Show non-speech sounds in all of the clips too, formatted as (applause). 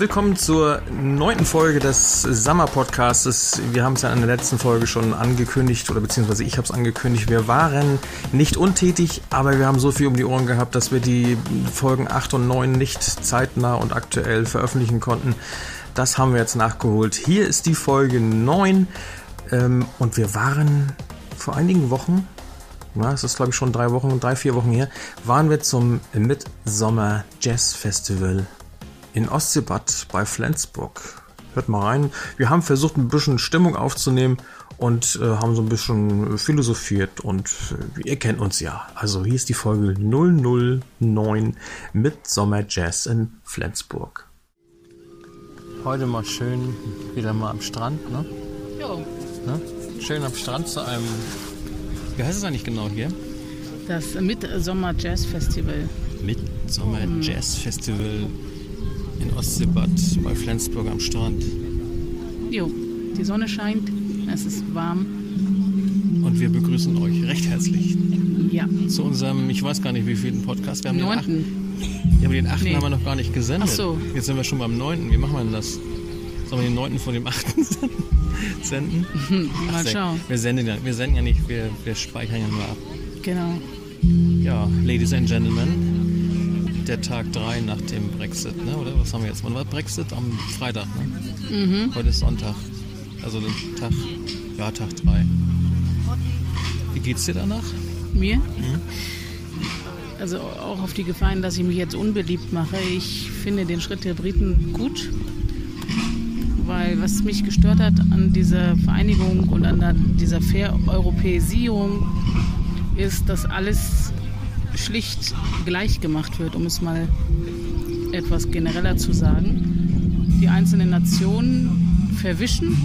willkommen zur neunten Folge des Summer Podcasts. Wir haben es ja in der letzten Folge schon angekündigt, oder beziehungsweise ich habe es angekündigt. Wir waren nicht untätig, aber wir haben so viel um die Ohren gehabt, dass wir die Folgen 8 und 9 nicht zeitnah und aktuell veröffentlichen konnten. Das haben wir jetzt nachgeholt. Hier ist die Folge 9 ähm, und wir waren vor einigen Wochen, ja, es ist glaube ich schon drei Wochen, drei, vier Wochen her, waren wir zum Midsommer Jazz Festival in Ostseebad bei Flensburg. Hört mal rein. Wir haben versucht, ein bisschen Stimmung aufzunehmen und äh, haben so ein bisschen philosophiert und äh, ihr kennt uns ja. Also hier ist die Folge 009 mit Sommer Jazz in Flensburg. Heute mal schön wieder mal am Strand, ne? Ja. ne? Schön am Strand zu einem. Wie heißt es eigentlich genau hier? Das Midsommer Jazz Festival. Midsommer Jazz Festival in Ostseebad bei Flensburg am Strand. Jo, die Sonne scheint, es ist warm. Und wir begrüßen euch recht herzlich Ja. zu unserem, ich weiß gar nicht, wie vielen Podcast. Wir haben den Neunten. achten. Ja, aber den achten Nee. haben wir noch gar nicht gesendet. Ach so. Jetzt sind wir schon beim neunten. Wie machen wir denn das? Sollen wir den neunten von dem achten (laughs) senden? (laughs) Mal Ach, schauen. Wir senden, ja, wir senden ja nicht, wir, wir speichern ja nur ab. Genau. Ja, Ladies and Gentlemen, der Tag 3 nach dem Brexit, ne? oder? Was haben wir jetzt? Wann war Brexit? Am Freitag, ne? Mhm. Heute ist Sonntag. Also den Tag, ja, Tag 3. Wie geht's dir danach? Mir? Mhm. Also auch auf die Gefahren, dass ich mich jetzt unbeliebt mache. Ich finde den Schritt der Briten gut, weil was mich gestört hat an dieser Vereinigung und an dieser Vereuropäisierung ist, dass alles schlicht gleich gemacht wird, um es mal etwas genereller zu sagen. Die einzelnen Nationen verwischen,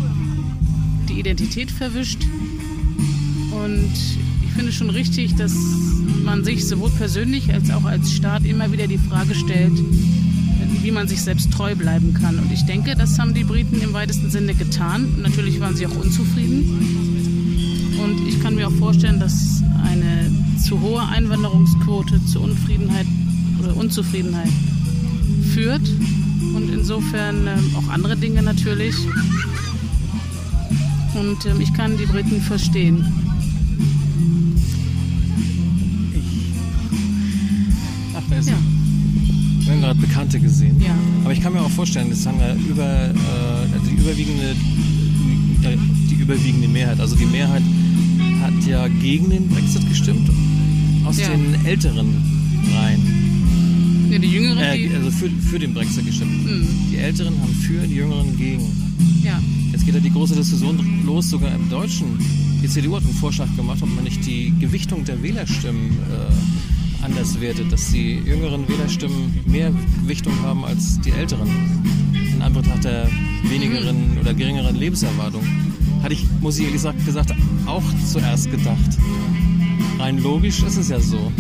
die Identität verwischt und ich finde schon richtig, dass man sich sowohl persönlich als auch als Staat immer wieder die Frage stellt, wie man sich selbst treu bleiben kann. Und ich denke, das haben die Briten im weitesten Sinne getan. Natürlich waren sie auch unzufrieden. Und ich kann mir auch vorstellen, dass eine zu hohe Einwanderungsquote zu Unfriedenheit oder Unzufriedenheit führt. Und insofern ähm, auch andere Dinge natürlich. Und ähm, ich kann die Briten verstehen. Ach, wer ist Ja. Wir haben gerade Bekannte gesehen. Ja. Aber ich kann mir auch vorstellen, das haben wir über äh, die überwiegende die überwiegende Mehrheit. Also die Mehrheit hat ja gegen den Brexit gestimmt aus Ja. den älteren Reihen. Ja, die Jüngeren, Äh, also für, für den Brexit gestimmt. Mhm. Die Älteren haben für, die Jüngeren gegen. ja, Jetzt geht ja die große Diskussion los, sogar im Deutschen. Die CDU hat einen Vorschlag gemacht, ob man nicht die Gewichtung der Wählerstimmen äh, anders wertet, dass die jüngeren Wählerstimmen mehr Gewichtung haben als die älteren. In Anbetracht der wenigeren oder geringeren Lebenserwartung. Hatte ich, muss ich ehrlich gesagt, gesagt, auch zuerst gedacht. Rein logisch ist es ja so.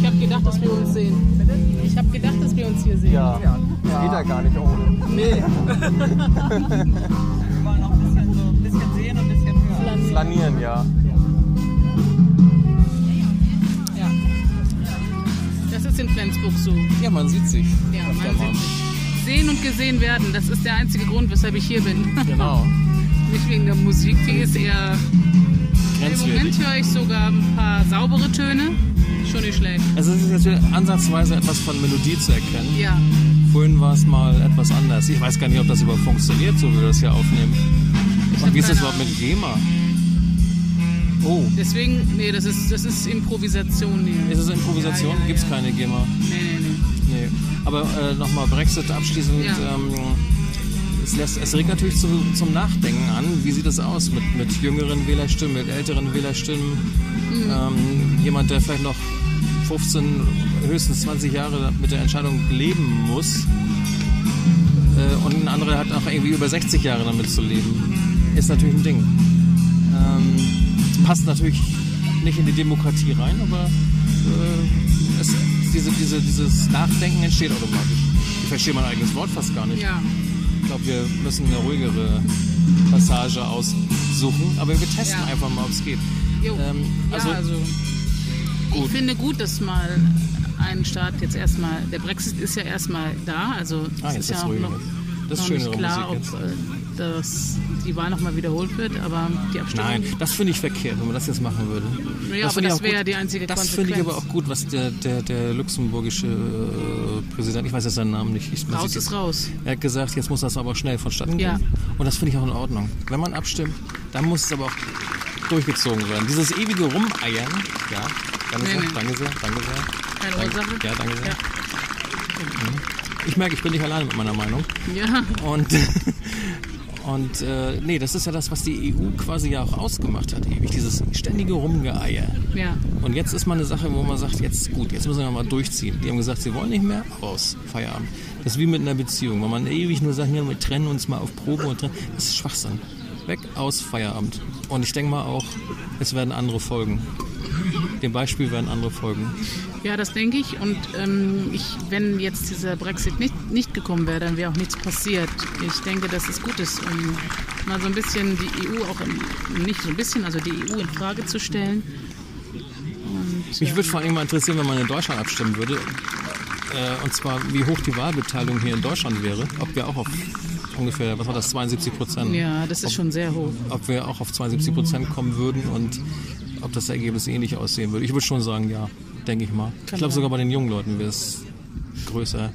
ich habe gedacht, dass wir uns sehen. Ich habe gedacht, dass wir uns hier sehen. Ja, geht ja gar nicht ohne. Nee. (laughs) Wir wollen noch ein bisschen, so ein bisschen sehen und ein bisschen hören. Flanieren. Ja. Ist in Flensburg so. Ja, man sieht sich. Ja, man mal. sieht sich. Sehen und gesehen werden, das ist der einzige Grund, weshalb ich hier bin. Genau. (laughs) Nicht wegen der Musik, die ist eher. Im Grenzwertig. Moment höre ich sogar ein paar saubere Töne. Schon nicht schlecht. Also es ist jetzt wieder ansatzweise etwas von Melodie zu erkennen. Ja. Vorhin war es mal etwas anders. Ich weiß gar nicht, ob das überhaupt funktioniert, so wie wir das hier aufnehmen. Und wie ist das überhaupt mit. GEMA? Oh, Deswegen, nee, das ist, das ist Improvisation hier. ist es Improvisation? Ja, ja, Gibt es ja. keine GEMA? Nee, nee, nee. Nee. Aber äh, nochmal Brexit abschließend. Ähm, es, lässt, es regt natürlich zu, zum Nachdenken an. Wie sieht es aus mit, mit jüngeren Wählerstimmen, mit älteren Wählerstimmen? Mhm. Ähm, jemand, der vielleicht noch 15, höchstens 20 Jahre mit der Entscheidung leben muss. Äh, und ein anderer hat auch irgendwie über 60 Jahre damit zu leben. Ist natürlich ein Ding. Ähm, passt natürlich nicht in die Demokratie rein, aber äh, es, diese, diese, dieses Nachdenken entsteht automatisch. Ich verstehe mein eigenes Wort fast gar nicht. Ja. Ich glaube, wir müssen eine ruhigere Passage aus, suchen, aber wir testen Ja. einfach mal, ob es geht. Ähm, also, ja, also gut. ich finde gut, dass mal ein Staat jetzt erstmal, der Brexit ist ja erstmal da, also Ah, es jetzt ist ja auch noch, Das ist noch schönere nicht klar, ob Musik äh, dass die Wahl nochmal wiederholt wird, aber die Abstimmung... Nein, das finde ich verkehrt, wenn man das jetzt machen würde. Ja, aber finde ich das wäre die einzige Das finde ich aber auch gut, was der, der, der luxemburgische äh, Präsident, ich weiß jetzt seinen Namen nicht. Ich, Raus ist raus. Er hat gesagt, jetzt muss das aber schnell vonstatten gehen. Ja. Und das finde ich auch in Ordnung. Wenn man abstimmt, dann muss es aber auch durchgezogen werden. Dieses ewige Rumeiern, ja, danke Nee, sehr, nee. danke sehr, danke sehr. Keine Danke, Ursache? ja, danke sehr. Ja. Ich merke, ich bin nicht alleine mit meiner Meinung. Ja, Und, (laughs) und äh, nee, das ist ja das, was die EU quasi ja auch ausgemacht hat, ewig. Dieses ständige Rumgeeier. ja. Und jetzt ist mal eine Sache, wo man sagt, jetzt gut, jetzt müssen wir mal durchziehen. Die haben gesagt, sie wollen nicht mehr, raus, Feierabend. Das ist wie mit einer Beziehung. Wenn man ewig nur sagt, ja, wir trennen uns mal auf Probe und trennen, das ist Schwachsinn. Weg, aus, Feierabend. Und ich denke mal auch, es werden andere folgen. Dem Beispiel werden andere folgen. Ja, das denke ich. Und ähm, ich, wenn jetzt dieser Brexit nicht, nicht gekommen wäre, dann wäre auch nichts passiert. Ich denke, dass es gut ist, um mal so ein bisschen die EU auch in, nicht so ein bisschen, also die EU in Frage zu stellen. Und, Mich ähm, würde vor allem mal interessieren, wenn man in Deutschland abstimmen würde. Äh, und zwar, wie hoch die Wahlbeteiligung hier in Deutschland wäre. Ob wir auch auf ungefähr, was war das, 72 Prozent? ja, das ist schon sehr hoch. ob wir auch auf 72 Prozent kommen würden und ob das Ergebnis ähnlich aussehen würde. Ich würde schon sagen, ja, denke ich mal. ich glaube, sogar bei den jungen Leuten wäre es größer,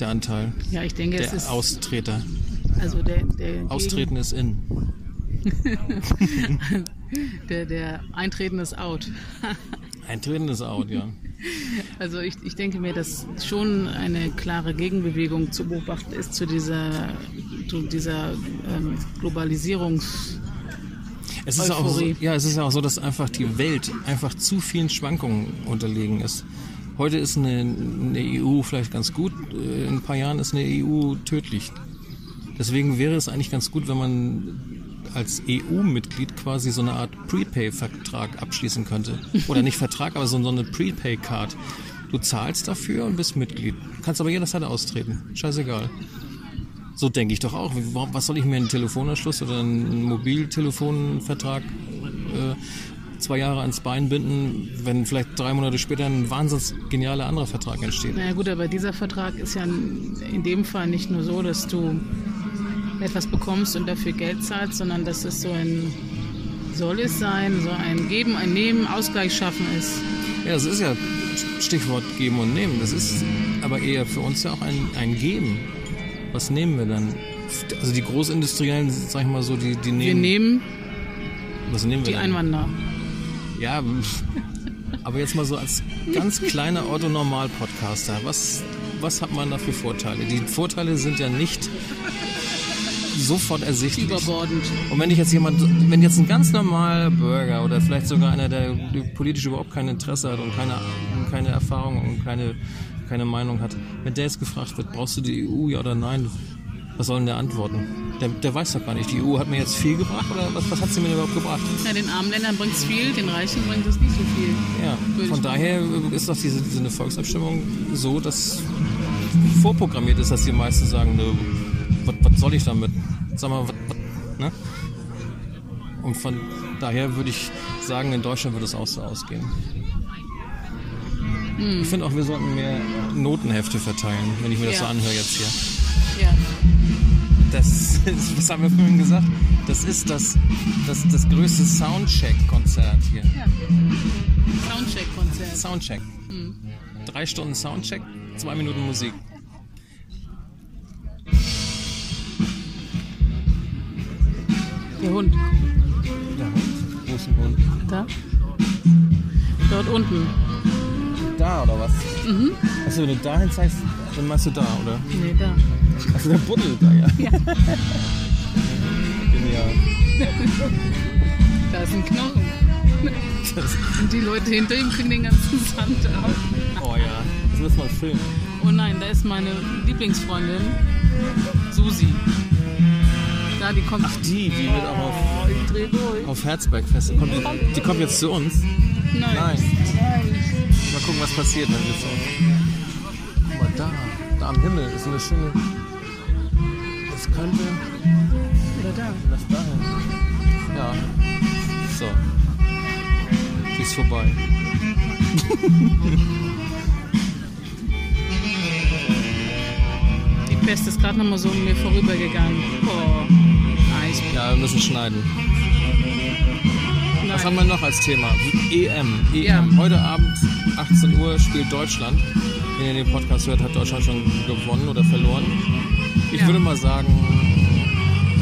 der Anteil Ja, ich denke, es der ist Austreter. also der, der, Austreten ist in. (laughs) Der, der Eintreten ist out. (laughs) Eintreten ist out, ja. Also ich, ich denke mir, dass schon eine klare Gegenbewegung zu beobachten ist zu dieser, zu dieser ähm, Globalisierungs... Es ist, auch so, ja, es ist ja auch so, dass einfach die Welt einfach zu vielen Schwankungen unterlegen ist. Heute ist eine, eine EU vielleicht ganz gut, äh, in ein paar Jahren ist eine EU tödlich. Deswegen wäre es eigentlich ganz gut, wenn man als EU-Mitglied quasi so eine Art Prepay-Vertrag abschließen könnte. Oder nicht Vertrag, aber so so eine Prepay-Card. Du zahlst dafür und bist Mitglied. Kannst aber jederzeit austreten. Scheißegal. So denke ich doch auch. Was soll ich mir einen Telefonanschluss oder einen Mobiltelefonvertrag äh, zwei Jahre ans Bein binden, wenn vielleicht drei Monate später ein wahnsinnig genialer anderer Vertrag entsteht? Naja gut, aber dieser Vertrag ist ja in in dem Fall nicht nur so, dass du etwas bekommst und dafür Geld zahlst, sondern dass es so ein soll es sein, so ein Geben, ein Nehmen, Ausgleich schaffen ist. Ja, das ist ja Stichwort geben und nehmen. Das ist aber eher für uns ja auch ein, ein Geben. Was nehmen wir dann? Also die Großindustriellen, sag ich mal so, die, die Wir nehmen. nehmen was nehmen wir die denn? Einwanderer. Ja, (laughs) aber jetzt mal so als ganz kleiner Otto-Normal-Podcaster, was, was hat man da für Vorteile? Die Vorteile sind ja nicht sofort ersichtlich. Überbordend. Und wenn ich jetzt jemand, wenn jetzt ein ganz normaler Bürger oder vielleicht sogar einer, der politisch überhaupt kein Interesse hat und keine, und keine Erfahrung und keine, keine Meinung hat, wenn der jetzt gefragt wird, brauchst du die EU ja oder nein, was soll denn der antworten? Der, der weiß doch gar nicht, die EU hat mir jetzt viel gebracht oder was, was hat sie mir überhaupt gebracht? Ja, den armen Ländern bringt es viel, den Reichen bringt es nicht so viel. Ja, von daher ist doch diese, diese Volksabstimmung so, dass vorprogrammiert ist, dass die meisten sagen, ne, was, soll ich damit? Sag mal, was, was, ne? Und von daher würde ich sagen, in Deutschland würde es auch so ausgehen. Hm. Ich finde auch, wir sollten mehr Notenhefte verteilen, wenn ich mir das Ja. so anhöre jetzt hier. Ja. Das ist, was haben wir vorhin gesagt? Das ist das, das, das größte Soundcheck-Konzert hier. ja. Soundcheck-Konzert. Soundcheck. Hm. Drei Stunden Soundcheck, zwei Minuten Musik. Der Hund. Der Hund? Wo ist Hund? Da? Dort unten. Da oder was? Mhm. Achso, wenn du dahin zeigst, dann meinst du da, oder? Nee, da. Achso, der buddelt da, ja. Ja. Genial. Da ist ein Knochen. Und die Leute hinter ihm kriegen den ganzen Sand ab. oh ja, das müssen wir filmen. Oh nein, da ist meine Lieblingsfreundin, Susi. Da, die kommt. Ach, die, die wird auch auf, Oh, auf Herzbergfest. Kommt, die, die kommt jetzt zu uns. Nein. Nein. Mal gucken, was passiert, wenn wir so. Guck mal, da, da am Himmel ist eine schöne. Das könnte. Oder da. Das dahin. So. Sie ist vorbei. Die Pest ist gerade nochmal so mir vorübergegangen. Oh, nice. Ja, wir müssen schneiden. Was haben wir noch als Thema? EM. EM. Ja. Heute Abend, 18 Uhr, spielt Deutschland. Wenn ihr den Podcast hört, hat Deutschland schon gewonnen oder verloren. Ich Ja. würde mal sagen,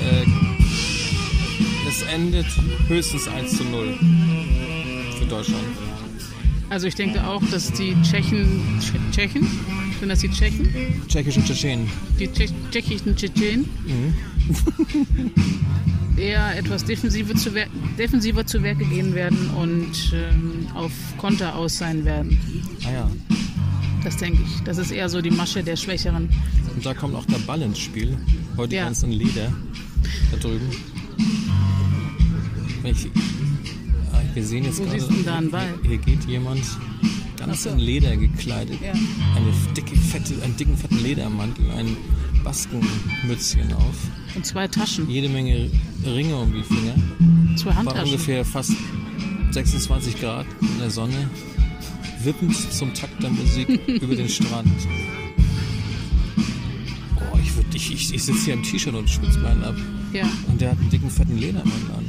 äh, es endet höchstens 1 zu 0 für Deutschland. Also ich denke auch, dass die Tschechen, Tsche- Tschechen, sind das die Tschechen? Tschechischen Tschetschenen. Die Tschech tschechischen Tschetschenen (laughs) eher etwas defensiver zu, wer defensiver zu Werke gehen werden und ähm, auf Konter aus sein werden. Ah ja. Das denke ich. Das ist eher so die Masche der Schwächeren. Und da kommt auch der Ball ins Spiel. Heute Ja. ganz in Leder. Da drüben. Ich, ah, wir sehen jetzt Wo gerade. Hier, hier geht jemand ganz so. in Leder gekleidet. Ja. Eine dicke, fette, einen dicken, fetten Ledermantel, ein Baskenmützchen auf. Und zwei Taschen, Jede Menge Ringe um die Finger. zwei War Handtaschen. ungefähr fast 26 Grad in der Sonne. Wippend zum Takt der Musik (laughs) über den Strand. Oh, ich, würd- ich, ich, ich sitze hier im T-Shirt und schwitze meinen ab. Ja. Und der hat einen dicken, fetten Ledermantel an.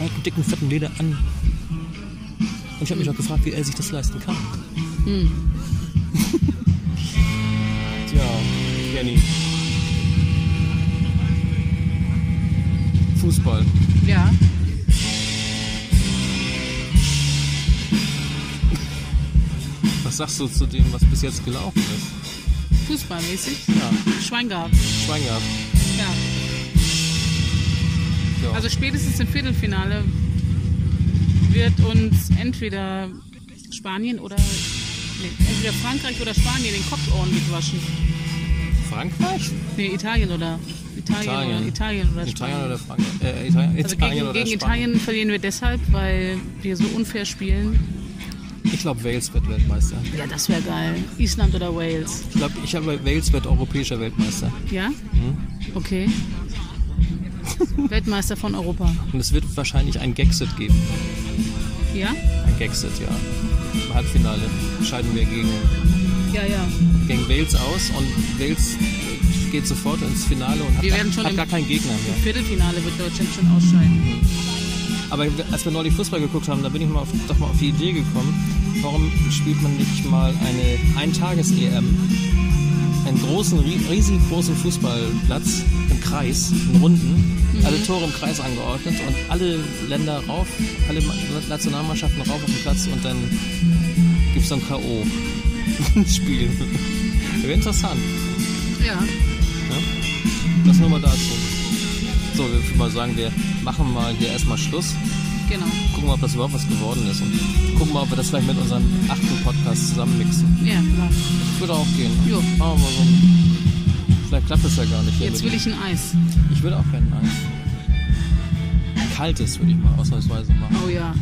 Er hat einen dicken, fetten Leder an. Und ich habe mich auch gefragt, wie er sich das leisten kann. Hm. Tja, Jenny. Fußball. Ja. Was sagst du zu dem, was bis jetzt gelaufen ist? Fußballmäßig. Ja, Schwein gehabt. Schwein gehabt. Ja. Ja. Also spätestens im Viertelfinale wird uns entweder Spanien oder nee, entweder Frankreich oder Spanien den Kopf ordentlich waschen. Frankreich? Nee, Italien oder Italien, Italien. oder Italien oder Italien Spanien. oder Frankreich? Äh, Italien, also Italien gegen, oder gegen? Italien verlieren wir deshalb, weil wir so unfair spielen. Ich glaube, Wales wird Weltmeister. Ja, das wäre geil. Island oder Wales. Ich glaube, ich habe Wales wird europäischer Weltmeister. Ja? Mhm. Okay. Weltmeister von Europa. Und es wird wahrscheinlich ein Gexit geben. Ja? Ein Gexit, ja. Im Halbfinale scheiden wir gegen, Ja, ja. gegen Wales aus und Wales geht sofort ins Finale und hat, Wir gar, werden schon hat gar keinen Gegner mehr. Im Viertelfinale wird Deutschland schon ausscheiden. Aber als wir neulich Fußball geguckt haben, da bin ich mal auf, doch mal auf die Idee gekommen, warum spielt man nicht mal eine Eintages-EM, einen großen, rie- riesengroßen Fußballplatz im Kreis, in Runden, alle Tore im Kreis angeordnet und alle Länder rauf, alle Ma- Nationalmannschaften rauf auf den Platz und dann gibt es dann K.O. (laughs) Spiel. Wäre interessant. Ja. Ne? Das nur mal dazu. So, wir würden mal sagen, wir machen mal hier erstmal Schluss Genau. gucken mal, ob das überhaupt was geworden ist und gucken mal, ob wir das vielleicht mit unserem achten Podcast zusammenmixen. Ja, klar. Würde auch gehen. Ne? Jo. Machen wir so Vielleicht klappt es ja gar nicht. Jetzt will ich ein Eis. Ich würde auch gerne Eis. Ein kaltes würde ich mal ausnahmsweise machen. Oh ja.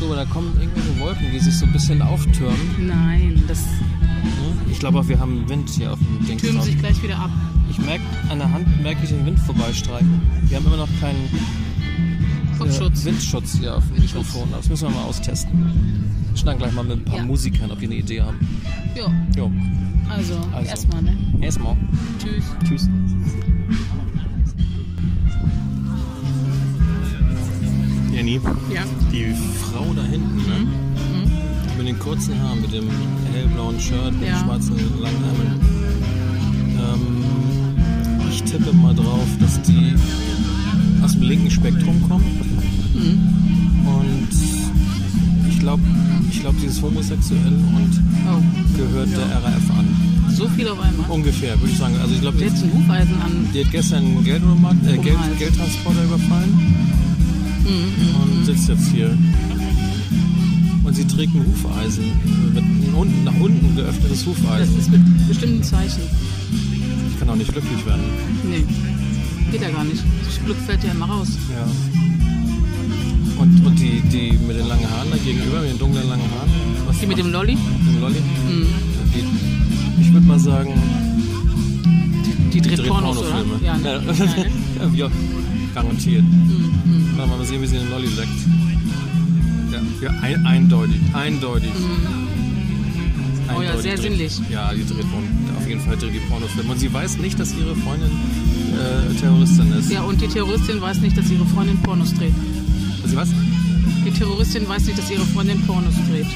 So, aber da kommen irgendwelche Wolken, die sich so ein bisschen auftürmen. Nein, das Ne? Ich glaube auch, wir haben Wind hier auf dem Ding. türmt sich gleich wieder ab. Ich merke, an der Hand merke ich den Wind vorbeistreichen. Wir haben immer noch keinen Kopfschutz. äh, Windschutz hier auf dem Windschutz. Mikrofon. Das müssen wir mal austesten. Wir schnacken gleich mal mit ein paar Ja. Musikern, ob die eine Idee haben. Ja, Jo, also, Also. erstmal, ne? erstmal. Tschüss. Tschüss. Jenny, Ja. die Frau da hinten, ne? Mit den kurzen Haaren, mit dem hellblauen Shirt, mit Ja. den schwarzen langen Ärmeln. Ähm, ich tippe mal drauf, dass die aus dem linken Spektrum kommt. Und ich glaube, ich glaub, sie ist homosexuell und Oh, gehört der RAF an. so viel auf einmal. Ungefähr, würde ich sagen. Also ich glaube, hat ein Hufeisen an. die hat gestern einen äh, Geld. Geldtransporter überfallen und sitzt jetzt hier. Und sie trägt ein Hufeisen, mit unten, nach unten geöffnetes Das Hufeisen. ist mit bestimmten Zeichen. Ich kann auch nicht glücklich werden. Nee, geht ja gar nicht. Das Glück fällt ja immer raus. Ja. Und, die, die mit den langen Haaren da gegenüber, mit den dunklen langen Haaren. Was Die mit dem Lolli, mit dem Lolli? Mhm. Die, ich würde mal sagen, die dreht dreht Pornos, oder? Pornofilme. Ja, ne? Ja. Ja, (laughs) ne? Garantiert. Mhm. Mal, mal sehen, wie sie den Lolli leckt. Ja, ja ein, eindeutig. Eindeutig. Oh ja, sehr dreht- sinnlich. Ja, die dreht Porn- auf jeden Fall dreht die Pornofilme. Und sie weiß nicht, dass ihre Freundin äh, Terroristin ist. Ja, und die Terroristin weiß nicht, dass ihre Freundin Pornos dreht. Sie was? Die Terroristin weiß nicht, dass ihre Freundin Pornos dreht.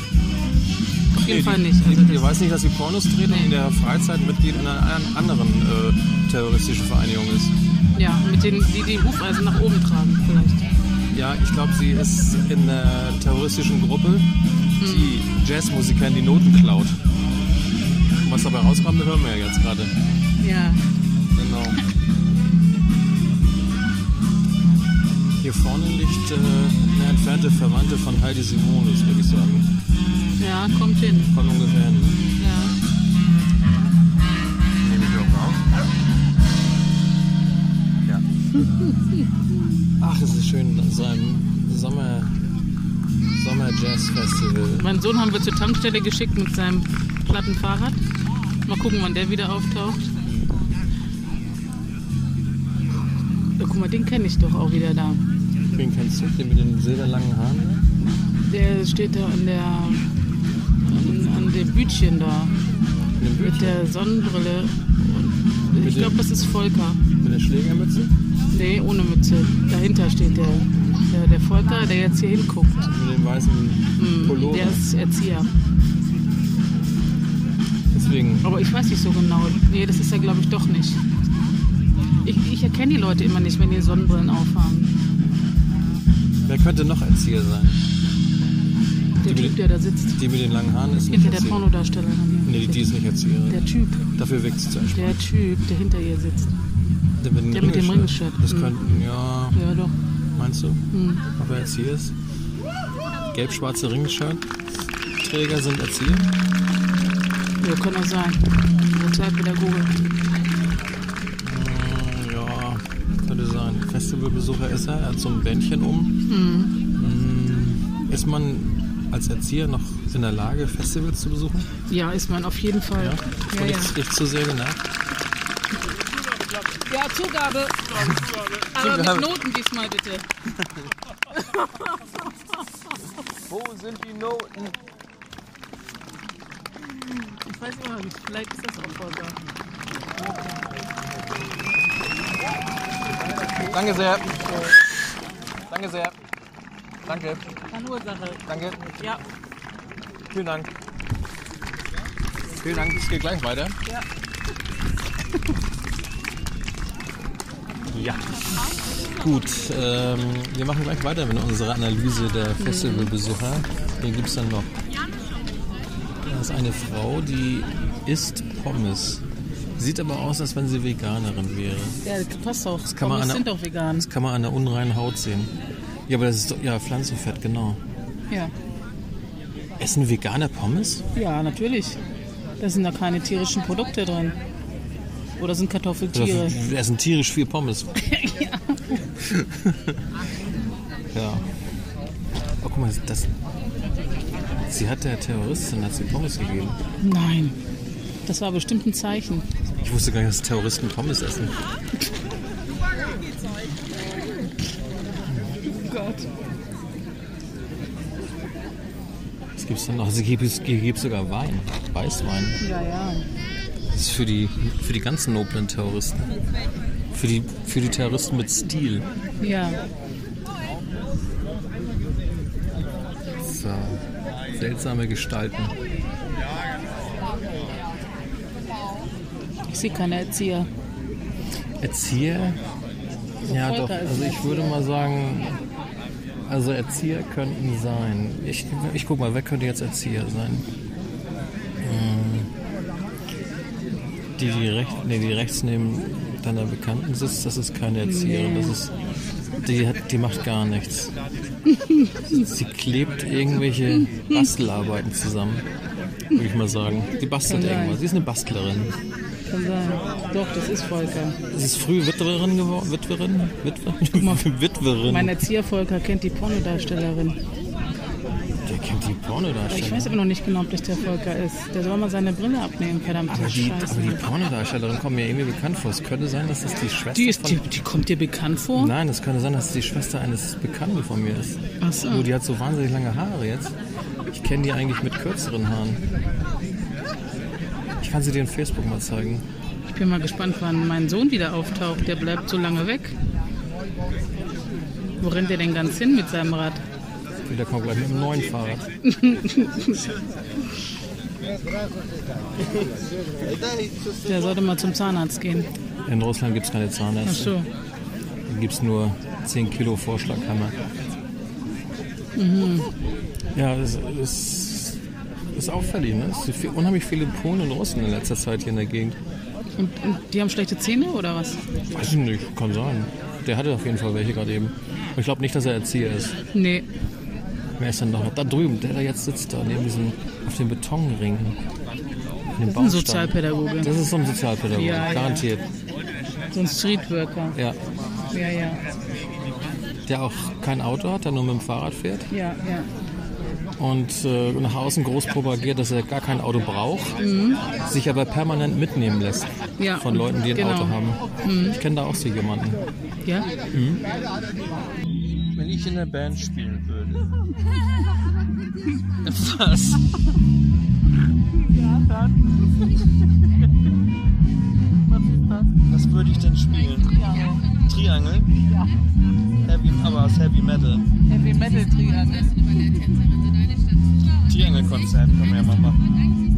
Auf jeden Nee, Fall nicht. Also die, die weiß nicht, dass sie Pornos dreht und Nee. in der Freizeit Mitglied in einer an- anderen äh, terroristischen Vereinigung ist. ja, mit denen, die die Hufeisen nach oben tragen, vielleicht. Ja, ich glaube, sie ist in einer terroristischen Gruppe, die Jazzmusikern die Noten klaut. Was dabei rauskommt, hören wir ja jetzt gerade. Ja. Genau. (laughs) Hier vorne liegt äh, eine entfernte Verwandte von Heidi Simonis, würde ich sagen. Ja, kommt hin. Kommt ungefähr hin. ne? Ja. Nehme ich auch auf. Ja. (laughs) Ach, es ist schön, an so einem Sommer, Sommer-Jazz-Festival. Meinen Sohn haben wir zur Tankstelle geschickt mit seinem platten Fahrrad. Mal gucken, wann der wieder auftaucht. Ja, guck mal, den kenne ich doch auch wieder da. Wen kennst du? Den mit den silberlangen Haaren? Der steht da an der an, an dem Bütchen da Mit dem mit der Sonnenbrille. Und ich glaube, das ist Volker. Mit der Schlägermütze? Nee, ohne Mütze. Dahinter steht der, der, der Volker, der jetzt hier hinguckt. Mit dem weißen Hm, Pullover? Der ist Erzieher. Deswegen. Aber ich weiß nicht so genau. Nee, das ist er, glaube ich, doch nicht. Ich, ich erkenne die Leute immer nicht, wenn die Sonnenbrillen aufhaben. Wer könnte noch Erzieher sein? Der Die Typ, mit- der da sitzt. Die mit den langen Haaren ist nicht der Erzieher. Pornodarstellerin. hier. Nee, die, ist nicht Erzieherin. Der Typ, Dafür wirkt sie zu entspannt. der Typ, der hinter ihr sitzt. Der mit, dem der mit dem. Ringelshirt. Das Mhm. könnten, ja, Ja, doch. meinst du? Hm. Ob er Erzieher ist? Gelb-schwarze Ringelshirt. Träger sind Erzieher. Ja, kann auch sein. Sozialpädagoge. Könnte sein. Festivalbesucher ist er. Er hat so ein Bändchen um. Hm, Ist man als Erzieher noch in der Lage, Festivals zu besuchen? Ja, ist man auf jeden Fall. Ja. Ja, Und ja. ich, ich zu sehr genervt. Ja, Zugabe. Aber mit Noten diesmal bitte. (laughs) Wo sind die Noten? Ich weiß immer nicht, vielleicht ist das auch Volker. Danke sehr. Danke sehr. Danke. Keine Ursache. Danke. Ja. Vielen Dank. Vielen Dank. Es geht gleich weiter. Ja. Ja. Gut, ähm, wir machen gleich weiter mit unserer Analyse der Festivalbesucher. Wen gibt es dann noch? Da ist eine Frau, die isst Pommes. Sieht aber aus, als wenn sie Veganerin wäre. Ja, das passt auch. kann man an- sind doch vegan. Das kann man an der unreinen Haut sehen. Ja, aber das ist doch, ja, Pflanzenfett, genau. Ja. Essen Veganer Pommes? ja, natürlich. Da sind da keine tierischen Produkte drin. Oder sind Kartoffeltiere? Wir essen tierisch viel Pommes. (laughs) (laughs) ja. Oh, guck mal, das. Sie hat der Terroristin hat sie Pommes gegeben. Nein. Das war bestimmt ein Zeichen. Ich wusste gar nicht, dass Terroristen Pommes essen. Gott. Was gibt's denn noch? Also, hier gibt gibt's sogar Wein. Weißwein. Ja, ja. Das ist für die, für die ganzen noblen Terroristen. Für die, für die Terroristen mit Stil. Ja. So. Seltsame Gestalten. Ich sehe keine Erzieher. Erzieher? Ja, doch. Also ich würde mal sagen, also Erzieher könnten sein. Ich, ich guck mal, wer könnte jetzt Erzieher sein? Hm. Die, die, recht, nee, die rechts neben deiner Bekannten sitzt, das ist keine Erzieherin. Das ist, die, hat, die macht gar nichts. (laughs) Sie klebt irgendwelche Bastelarbeiten zusammen, würde ich mal sagen. Die bastelt irgendwas. Sie ist eine Bastlerin. Kann sein. Doch, das ist Volker. Sie ist früh Witwerin geworden. Witwerin? Witwe? (laughs) Witwerin. Mein Erzieher Volker kennt die Pornodarstellerin. Der kennt die Pornodarsteller. Ich weiß aber noch nicht genau, ob das der Volker ist. Der soll mal seine Brille abnehmen, verdammte aber die, Scheiße. aber die Pornodarstellerin kommt mir irgendwie bekannt vor. Es könnte sein, dass das die Schwester die, ist, die, die kommt dir bekannt vor? Nein, es könnte sein, dass es die Schwester eines Bekannten von mir ist. Ach so. Nur die hat so wahnsinnig lange Haare jetzt. Ich kenne die eigentlich mit kürzeren Haaren. Ich kann sie dir in Facebook mal zeigen. Ich bin mal gespannt, wann mein Sohn wieder auftaucht. Der bleibt so lange weg. Wo rennt der denn ganz hin mit seinem Rad? Der kommt gleich mit einem neuen Fahrrad. Der sollte mal zum Zahnarzt gehen. In Russland gibt es keine Ach Zahnärzte. so. Da gibt es nur 10 Kilo Vorschlaghammer. Mhm. Ja, es ist, ist auffällig. Ne? Es sind unheimlich viele Polen und Russen in letzter Zeit hier in der Gegend. Und, und die haben schlechte Zähne oder was? Weiß ich nicht, kann sein. Der hatte auf jeden Fall welche gerade eben. Aber ich glaube nicht, dass er Erzieher ist. Nee. Wer ist denn noch? Da drüben, der da jetzt sitzt, da neben diesem, auf dem Betonring. Das ist ein Sozialpädagoge. Das ist so ein Sozialpädagoge, Ja, ja. garantiert. So ein Streetworker. Ja. Ja, ja. Der auch kein Auto hat, der nur mit dem Fahrrad fährt Ja, ja. Und äh, nach außen groß propagiert, dass er gar kein Auto braucht, sich aber permanent mitnehmen lässt Mhm. Ja, von Leuten, die ein genau. Auto haben. Ich kenne da auch so jemanden. Ja? Wenn ich in der Band spielen würde. (laughs) Was? Was würde ich denn spielen? Triangel? Ja. Heavy, aber aus Heavy Metal. Heavy Metal Triangel. Triangelkonzert können wir ja mal machen.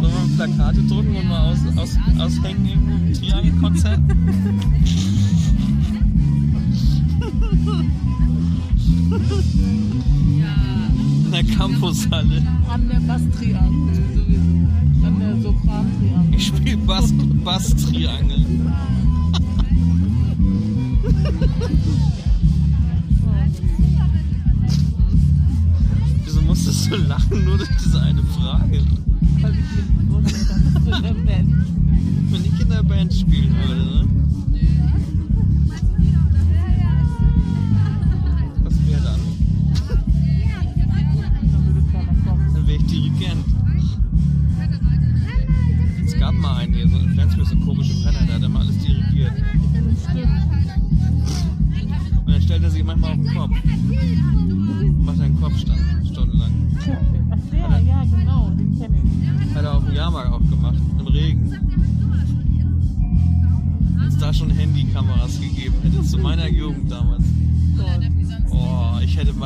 Sollen wir Plakate drucken und mal aus, aus, aushängen im Triangelkonzert? (laughs) In der Campushalle. An der Basstriangel sowieso. An der Sopran-Triangel. Ich spiele Bass, Bass-Triangel. (laughs) Wieso musstest du lachen nur durch diese eine Frage? Weil ich du in der Band Wenn ich in der Band spielen würde, ne?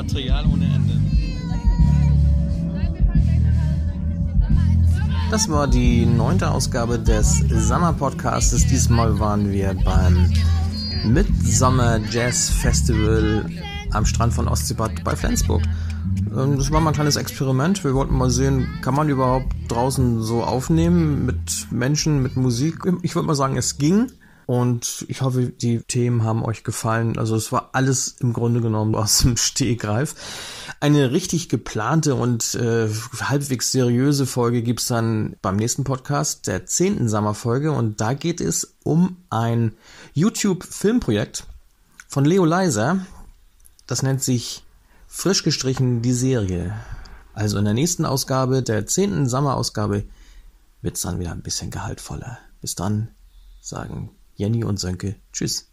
Material ohne Ende. Das war die neunte Ausgabe des Summer Podcasts. Diesmal waren wir beim Midsummer Jazz Festival am Strand von Ostseebad bei Flensburg. Ähm, Das war mal ein kleines Experiment. Wir wollten mal sehen, kann man überhaupt draußen so aufnehmen mit Menschen, mit Musik? Ich würde mal sagen, es ging. Und ich hoffe, die Themen haben euch gefallen. Also es war alles im Grunde genommen aus dem Stehgreif. Eine richtig geplante und äh, halbwegs seriöse Folge gibt's dann beim nächsten Podcast, der zehnten Sommerfolge. Und da geht es um ein YouTube-Filmprojekt von Leo Leiser. Das nennt sich Frisch gestrichen die Serie. Also in der nächsten Ausgabe, der zehnten Sommerausgabe, wird's dann wieder ein bisschen gehaltvoller. Bis dann sagen Jenny und Sönke Tschüss.